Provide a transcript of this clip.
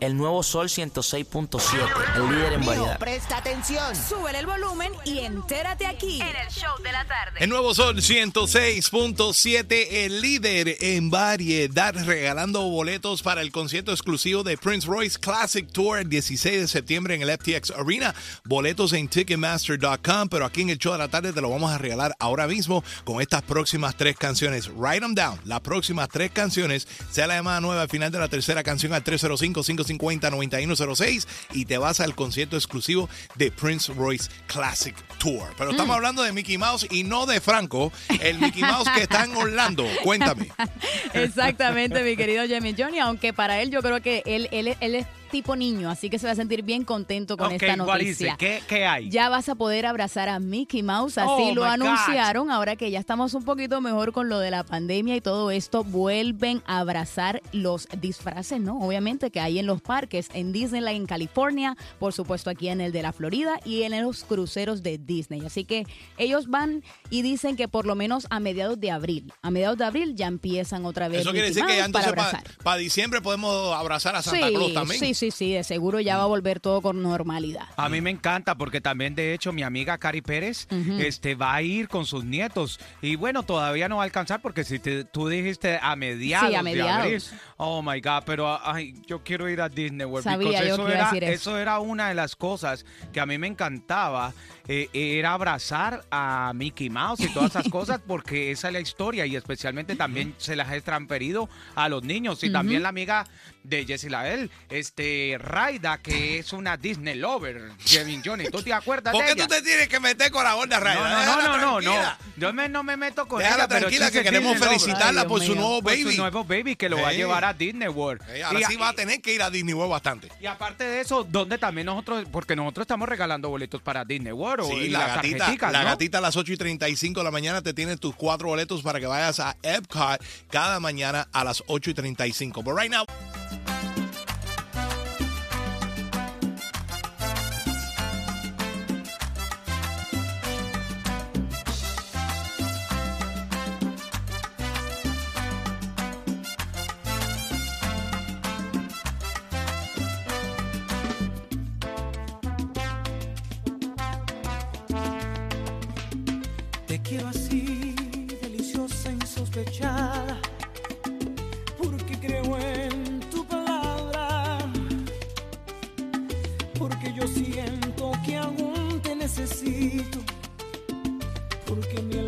El nuevo Sol 106.7, el líder en variedad. Presta atención. Sube el volumen y entérate aquí en el show de la tarde. El nuevo Sol 106.7, el líder en variedad, regalando boletos para el concierto exclusivo de Prince Royce Classic Tour el 16 de septiembre en el FTX Arena. Boletos en Ticketmaster.com, pero aquí en el show de la tarde te lo vamos a regalar ahora mismo con estas próximas tres canciones. Write them down, las próximas tres canciones, sea la llamada nueva al final de la tercera canción al 305-550-9106 y te vas al concierto exclusivo de Prince Royce Classic Tour. Pero estamos hablando de Mickey Mouse y no de Franco, el Mickey Mouse que está en Orlando. Cuéntame. Exactamente, mi querido Jamie Johnny, aunque para él yo creo que él, él, él es tipo niño, así que se va a sentir bien contento con esta noticia. ¿Qué, qué hay? Ya vas a poder abrazar a Mickey Mouse, así Oh, lo God. anunciaron. Ahora que ya estamos un poquito mejor con lo de la pandemia y todo esto, vuelven a abrazar los disfraces, ¿no? Obviamente que hay en los parques, en Disneyland en California, por supuesto aquí en el de la Florida y en los cruceros de Disney. Así que ellos van y dicen que por lo menos a mediados de abril, a mediados de abril ya empiezan otra vez Eso quiere Mickey decir que ya Mouse para entonces abrazar. para diciembre podemos abrazar a Santa sí, Claus también. sí, sí, sí, de seguro ya va a volver todo con normalidad. A mí me encanta porque también de hecho mi amiga Cari Pérez este, va a ir con sus nietos y bueno, todavía no va a alcanzar porque si te- tú dijiste a mediados, Sí, a de mediados. abril, oh my God, pero ay, yo quiero ir a Disney World Sabía yo eso que iba a era, decir eso. eso era una de las cosas que a mí me encantaba, eh, era abrazar a Mickey Mouse y todas esas cosas porque esa es la historia y especialmente también se las he transferido a los niños y también la amiga de Jessie Lael, este Raida, que es una Disney lover, Kevin Johnny. ¿Tú te acuerdas ¿Por de qué ella? tú te tienes que meter con la No, Raida? no, no, no, no, no. Yo me- no me meto con Déjala ella, tranquila, que queremos felicitarla por su nuevo Por baby. su nuevo baby que lo va a llevar a Disney World. Ahora sí va a tener que ir a Disney World bastante. Y aparte de eso, donde también nosotros, porque nosotros estamos regalando boletos para Disney World Sí, y la gatita, la gatita a las 8 y 35 de la mañana te tiene tus cuatro boletos para que vayas a Epcot cada mañana a las 8 y 35. But right now, Te quiero así, deliciosa, insospechada, porque creo en tu palabra, porque yo siento que aún te necesito, porque mi